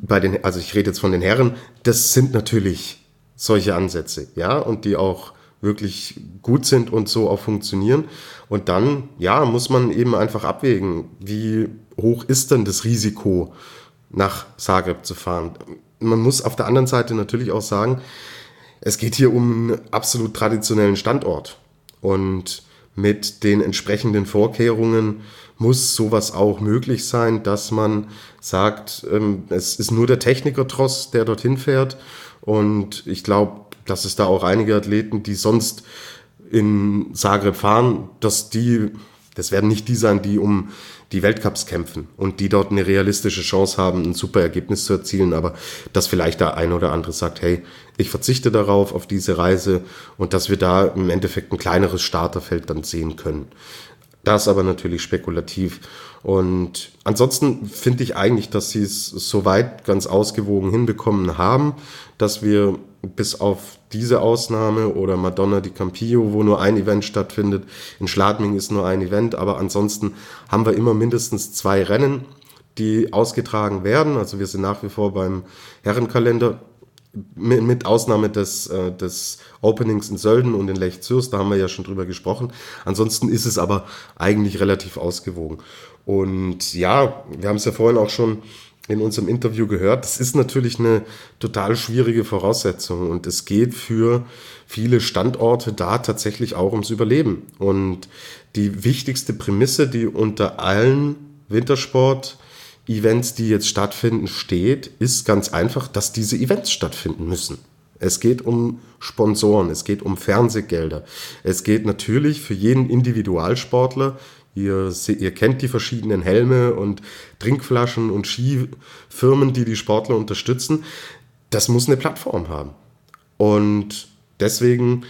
Bei den, also ich rede jetzt von den Herren, das sind natürlich solche Ansätze, ja, und die auch wirklich gut sind und so auch funktionieren. Und dann, ja, muss man eben einfach abwägen, wie hoch ist denn das Risiko, nach Zagreb zu fahren. Man muss auf der anderen Seite natürlich auch sagen, es geht hier um einen absolut traditionellen Standort. Und mit den entsprechenden Vorkehrungen muss sowas auch möglich sein, dass man sagt, ähm, es ist nur der Techniker-Tross, der dorthin fährt. Und ich glaube, dass es da auch einige Athleten, die sonst in Zagreb fahren, dass die, das werden nicht die sein, die um die Weltcups kämpfen und die dort eine realistische Chance haben, ein super Ergebnis zu erzielen, aber dass vielleicht der eine oder andere sagt, hey, ich verzichte darauf, auf diese Reise und dass wir da im Endeffekt ein kleineres Starterfeld dann sehen können. Das aber natürlich spekulativ. Und ansonsten finde ich eigentlich, dass sie es soweit ganz ausgewogen hinbekommen haben, dass wir bis auf diese Ausnahme oder Madonna di Campillo, wo nur ein Event stattfindet, in Schladming ist nur ein Event, aber ansonsten haben wir immer mindestens zwei Rennen, die ausgetragen werden. Also wir sind nach wie vor beim Herrenkalender mit Ausnahme des, äh, des Openings in Sölden und in Lech Zürs, da haben wir ja schon drüber gesprochen. Ansonsten ist es aber eigentlich relativ ausgewogen. Und ja, wir haben es ja vorhin auch schon in unserem Interview gehört, das ist natürlich eine total schwierige Voraussetzung und es geht für viele Standorte da tatsächlich auch ums Überleben. Und die wichtigste Prämisse, die unter allen Wintersport Events, die jetzt stattfinden, steht, ist ganz einfach, dass diese Events stattfinden müssen. Es geht um Sponsoren, es geht um Fernsehgelder. Es geht natürlich für jeden Individualsportler Ihr, ihr kennt die verschiedenen Helme und Trinkflaschen und Skifirmen, die die Sportler unterstützen. Das muss eine Plattform haben. Und deswegen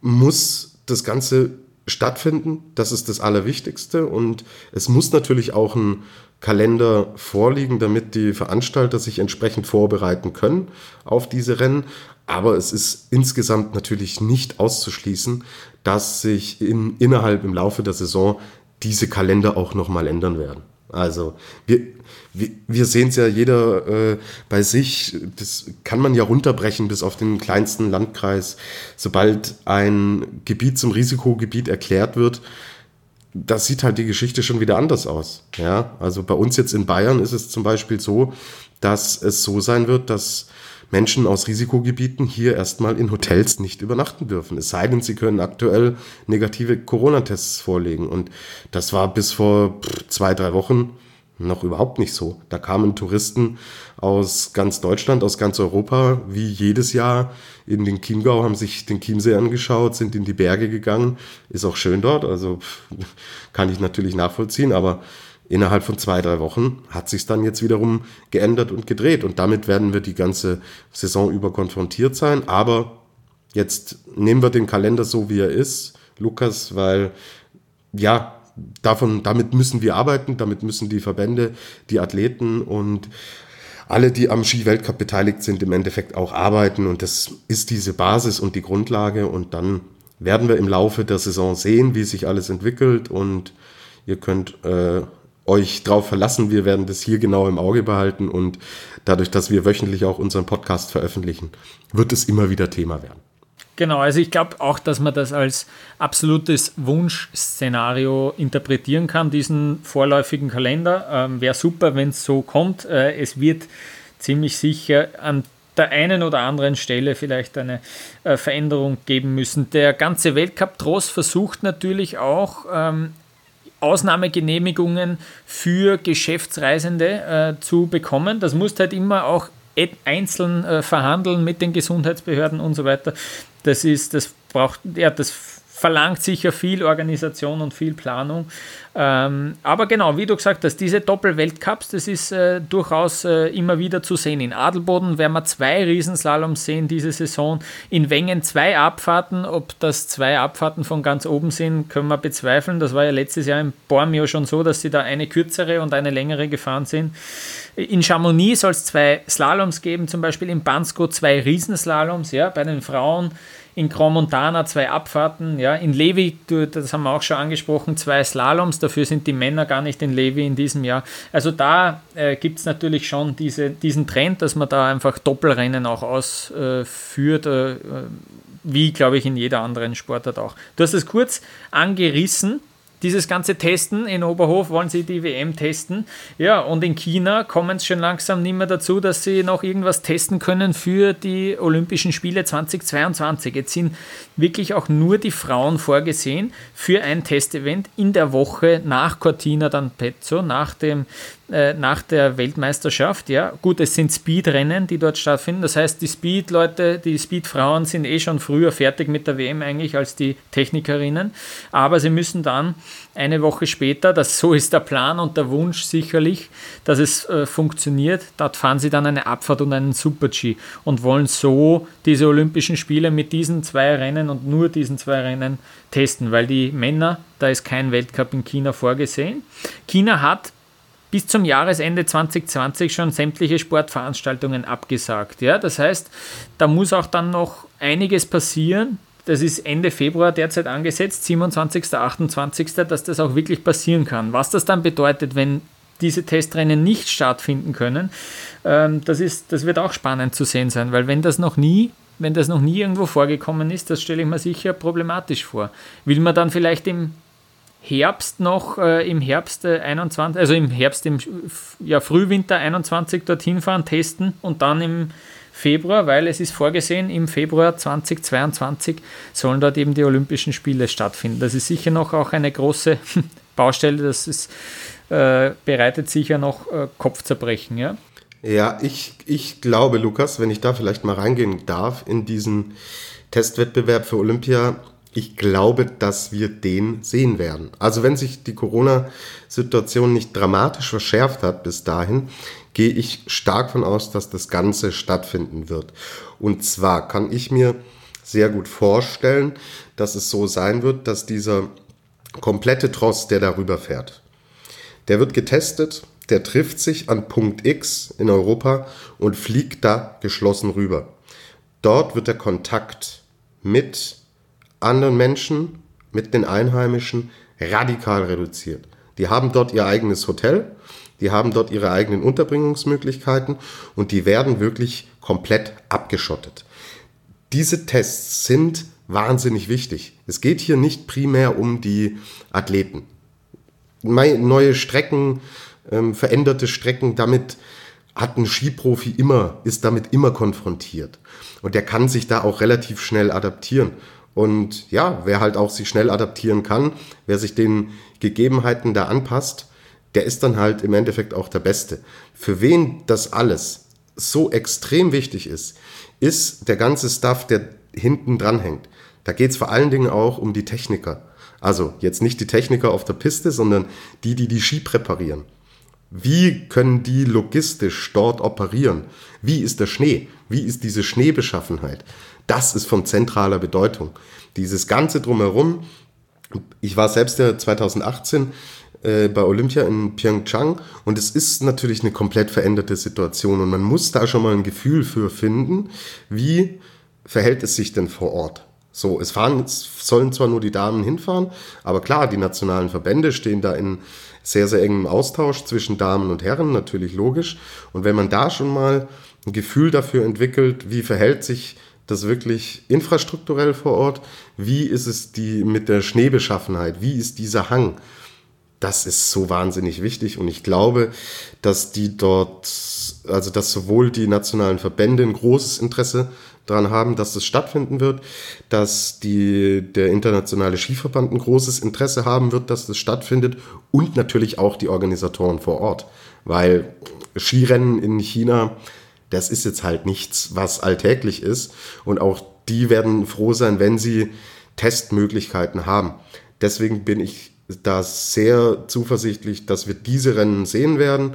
muss das Ganze stattfinden. Das ist das Allerwichtigste. Und es muss natürlich auch ein Kalender vorliegen, damit die Veranstalter sich entsprechend vorbereiten können auf diese Rennen. Aber es ist insgesamt natürlich nicht auszuschließen, dass sich in, innerhalb im Laufe der Saison diese Kalender auch nochmal ändern werden. Also wir, wir, wir sehen es ja jeder äh, bei sich, das kann man ja runterbrechen bis auf den kleinsten Landkreis. Sobald ein Gebiet zum Risikogebiet erklärt wird, das sieht halt die Geschichte schon wieder anders aus. Ja, also bei uns jetzt in Bayern ist es zum Beispiel so, dass es so sein wird, dass Menschen aus Risikogebieten hier erstmal in Hotels nicht übernachten dürfen. Es sei denn, sie können aktuell negative Corona-Tests vorlegen. Und das war bis vor zwei, drei Wochen noch überhaupt nicht so. Da kamen Touristen aus ganz Deutschland, aus ganz Europa, wie jedes Jahr in den Chiemgau, haben sich den Chiemsee angeschaut, sind in die Berge gegangen. Ist auch schön dort, also kann ich natürlich nachvollziehen, aber innerhalb von zwei, drei Wochen hat sich dann jetzt wiederum geändert und gedreht. Und damit werden wir die ganze Saison über konfrontiert sein. Aber jetzt nehmen wir den Kalender so, wie er ist, Lukas, weil ja, davon, damit müssen wir arbeiten, damit müssen die Verbände, die Athleten und alle, die am Ski-Weltcup beteiligt sind, im Endeffekt auch arbeiten. Und das ist diese Basis und die Grundlage. Und dann werden wir im Laufe der Saison sehen, wie sich alles entwickelt. Und ihr könnt äh, euch drauf verlassen. Wir werden das hier genau im Auge behalten und dadurch, dass wir wöchentlich auch unseren Podcast veröffentlichen, wird es immer wieder Thema werden. Genau, also ich glaube auch, dass man das als absolutes Wunschszenario interpretieren kann, diesen vorläufigen Kalender. Ähm, Wäre super, wenn es so kommt. Äh, es wird ziemlich sicher an der einen oder anderen Stelle vielleicht eine äh, Veränderung geben müssen. Der ganze Weltcup-Tross versucht natürlich auch ähm, Ausnahmegenehmigungen für Geschäftsreisende äh, zu bekommen. Das muss halt immer auch einzeln äh, verhandeln mit den Gesundheitsbehörden und so weiter. Das ist, das braucht, ja, das verlangt sicher viel Organisation und viel Planung. Ähm, aber genau, wie du gesagt hast, diese Doppel-Weltcups, das ist äh, durchaus äh, immer wieder zu sehen. In Adelboden werden wir zwei Riesenslaloms sehen diese Saison. In Wengen zwei Abfahrten. Ob das zwei Abfahrten von ganz oben sind, können wir bezweifeln. Das war ja letztes Jahr in Bormio schon so, dass sie da eine kürzere und eine längere gefahren sind. In Chamonix soll es zwei Slaloms geben, zum Beispiel in Bansko zwei Riesenslaloms. Ja, bei den Frauen in Grand Montana zwei Abfahrten, ja, in Levi, das haben wir auch schon angesprochen, zwei Slaloms, dafür sind die Männer gar nicht in Levi in diesem Jahr. Also da äh, gibt es natürlich schon diese, diesen Trend, dass man da einfach Doppelrennen auch ausführt, äh, wie glaube ich in jeder anderen Sportart auch. Du hast es kurz angerissen, dieses ganze Testen in Oberhof wollen sie die WM testen. Ja, und in China kommen es schon langsam nicht mehr dazu, dass sie noch irgendwas testen können für die Olympischen Spiele 2022. Jetzt sind wirklich auch nur die Frauen vorgesehen für ein Testevent in der Woche nach Cortina d'Ampezzo, nach dem äh, nach der Weltmeisterschaft. Ja, gut, es sind Speedrennen, die dort stattfinden. Das heißt, die Speed-Leute, die Speed-Frauen sind eh schon früher fertig mit der WM eigentlich als die Technikerinnen. Aber sie müssen dann eine Woche später, das so ist der Plan und der Wunsch sicherlich, dass es äh, funktioniert. Dort fahren sie dann eine Abfahrt und einen Super-G und wollen so diese Olympischen Spiele mit diesen zwei Rennen und nur diesen zwei Rennen testen, weil die Männer, da ist kein Weltcup in China vorgesehen. China hat bis zum Jahresende 2020 schon sämtliche Sportveranstaltungen abgesagt. Ja? Das heißt, da muss auch dann noch einiges passieren. Das ist Ende Februar derzeit angesetzt, 27., 28., dass das auch wirklich passieren kann. Was das dann bedeutet, wenn diese Testrennen nicht stattfinden können, ähm, das, ist, das wird auch spannend zu sehen sein, weil wenn das noch nie wenn das noch nie irgendwo vorgekommen ist, das stelle ich mir sicher problematisch vor. Will man dann vielleicht im Herbst noch, äh, im Herbst äh, 21, also im Herbst, im ja, Frühwinter 21 dorthin fahren, testen und dann im Februar, weil es ist vorgesehen, im Februar 2022 sollen dort eben die Olympischen Spiele stattfinden. Das ist sicher noch auch eine große Baustelle, das ist, äh, bereitet sicher noch äh, Kopfzerbrechen. Ja, ja ich, ich glaube, Lukas, wenn ich da vielleicht mal reingehen darf, in diesen Testwettbewerb für Olympia, ich glaube, dass wir den sehen werden. Also wenn sich die Corona-Situation nicht dramatisch verschärft hat bis dahin, gehe ich stark von aus, dass das Ganze stattfinden wird. Und zwar kann ich mir sehr gut vorstellen, dass es so sein wird, dass dieser komplette Tross, der darüber fährt, der wird getestet, der trifft sich an Punkt X in Europa und fliegt da geschlossen rüber. Dort wird der Kontakt mit anderen Menschen, mit den Einheimischen radikal reduziert. Die haben dort ihr eigenes Hotel, die haben dort ihre eigenen Unterbringungsmöglichkeiten und die werden wirklich komplett abgeschottet. Diese Tests sind wahnsinnig wichtig. Es geht hier nicht primär um die Athleten. Neue Strecken, ähm, veränderte Strecken, damit hat ein Skiprofi immer, ist damit immer konfrontiert. Und der kann sich da auch relativ schnell adaptieren. Und ja, wer halt auch sich schnell adaptieren kann, wer sich den Gegebenheiten da anpasst, der ist dann halt im Endeffekt auch der Beste. Für wen das alles so extrem wichtig ist, ist der ganze Stuff, der hinten dran hängt. Da es vor allen Dingen auch um die Techniker. Also jetzt nicht die Techniker auf der Piste, sondern die, die die Ski präparieren. Wie können die logistisch dort operieren? Wie ist der Schnee? Wie ist diese Schneebeschaffenheit? Das ist von zentraler Bedeutung. Dieses Ganze drumherum, ich war selbst ja 2018 äh, bei Olympia in Pyeongchang und es ist natürlich eine komplett veränderte Situation und man muss da schon mal ein Gefühl für finden, wie verhält es sich denn vor Ort. So, es fahren, es sollen zwar nur die Damen hinfahren, aber klar, die nationalen Verbände stehen da in sehr, sehr engem Austausch zwischen Damen und Herren, natürlich logisch. Und wenn man da schon mal ein Gefühl dafür entwickelt, wie verhält sich das wirklich infrastrukturell vor Ort? Wie ist es die mit der Schneebeschaffenheit? Wie ist dieser Hang? Das ist so wahnsinnig wichtig und ich glaube, dass die dort, also dass sowohl die nationalen Verbände ein großes Interesse daran haben, dass das stattfinden wird, dass die, der internationale Skiverband ein großes Interesse haben wird, dass das stattfindet und natürlich auch die Organisatoren vor Ort, weil Skirennen in China, das ist jetzt halt nichts, was alltäglich ist. Und auch die werden froh sein, wenn sie Testmöglichkeiten haben. Deswegen bin ich da sehr zuversichtlich, dass wir diese Rennen sehen werden.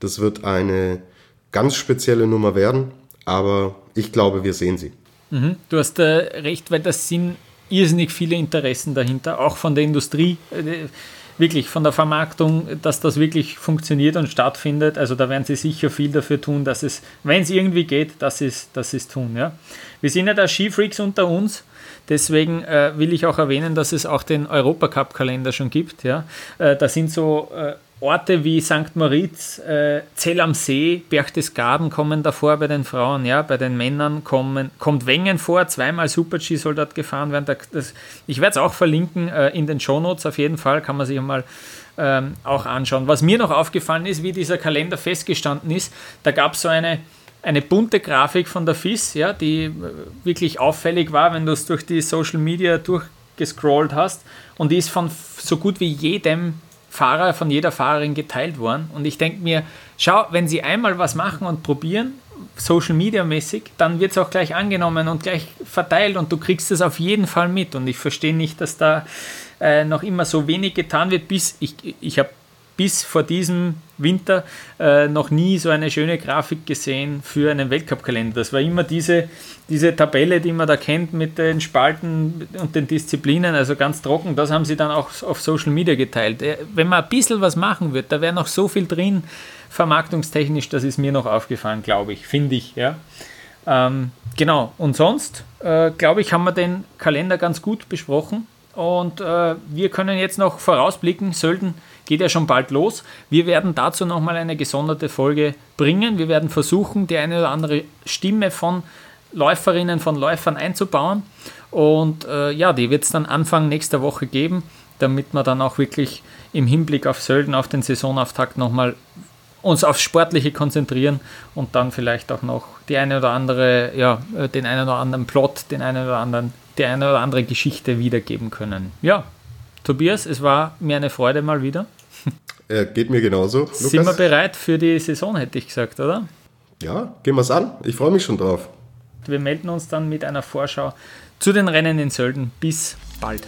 Das wird eine ganz spezielle Nummer werden, aber ich glaube, wir sehen sie. Mhm. Du hast äh, recht, weil das sind irrsinnig viele Interessen dahinter, auch von der Industrie. Äh, wirklich von der Vermarktung, dass das wirklich funktioniert und stattfindet. Also da werden sie sicher viel dafür tun, dass es, wenn es irgendwie geht, dass es, dass es tun. Ja. Wir sind ja da Skifreaks unter uns. Deswegen äh, will ich auch erwähnen, dass es auch den Europacup-Kalender schon gibt. Ja. Äh, da sind so äh, Orte wie St. Moritz, äh, Zell am See, Berchtesgaden kommen davor bei den Frauen, ja, bei den Männern kommen, kommt Wengen vor, zweimal Super-G soll dort gefahren werden. Das, ich werde es auch verlinken äh, in den Shownotes auf jeden Fall, kann man sich mal ähm, auch anschauen. Was mir noch aufgefallen ist, wie dieser Kalender festgestanden ist, da gab es so eine, eine bunte Grafik von der FIS, ja, die äh, wirklich auffällig war, wenn du es durch die Social Media durchgescrollt hast und die ist von so gut wie jedem Fahrer, von jeder Fahrerin geteilt worden. Und ich denke mir, schau, wenn sie einmal was machen und probieren, Social Media mäßig, dann wird es auch gleich angenommen und gleich verteilt und du kriegst es auf jeden Fall mit. Und ich verstehe nicht, dass da äh, noch immer so wenig getan wird, bis ich, ich habe bis vor diesem Winter äh, noch nie so eine schöne Grafik gesehen für einen Weltcup-Kalender. Das war immer diese, diese Tabelle, die man da kennt mit den Spalten und den Disziplinen, also ganz trocken. Das haben sie dann auch auf Social Media geteilt. Äh, wenn man ein bisschen was machen wird, da wäre noch so viel drin, vermarktungstechnisch, das ist mir noch aufgefallen, glaube ich, finde ich. Ja. Ähm, genau, und sonst, äh, glaube ich, haben wir den Kalender ganz gut besprochen. Und äh, wir können jetzt noch vorausblicken, Sölden geht ja schon bald los. Wir werden dazu nochmal eine gesonderte Folge bringen. Wir werden versuchen, die eine oder andere Stimme von Läuferinnen, von Läufern einzubauen. Und äh, ja, die wird es dann Anfang nächster Woche geben, damit wir dann auch wirklich im Hinblick auf Sölden, auf den Saisonauftakt nochmal uns aufs Sportliche konzentrieren und dann vielleicht auch noch die eine oder andere, ja, äh, den einen oder anderen Plot, den einen oder anderen, die eine oder andere Geschichte wiedergeben können. Ja, Tobias, es war mir eine Freude mal wieder. Äh, geht mir genauso. Lukas. Sind wir bereit für die Saison, hätte ich gesagt, oder? Ja, gehen wir es an. Ich freue mich schon drauf. Wir melden uns dann mit einer Vorschau zu den Rennen in Sölden bis bald.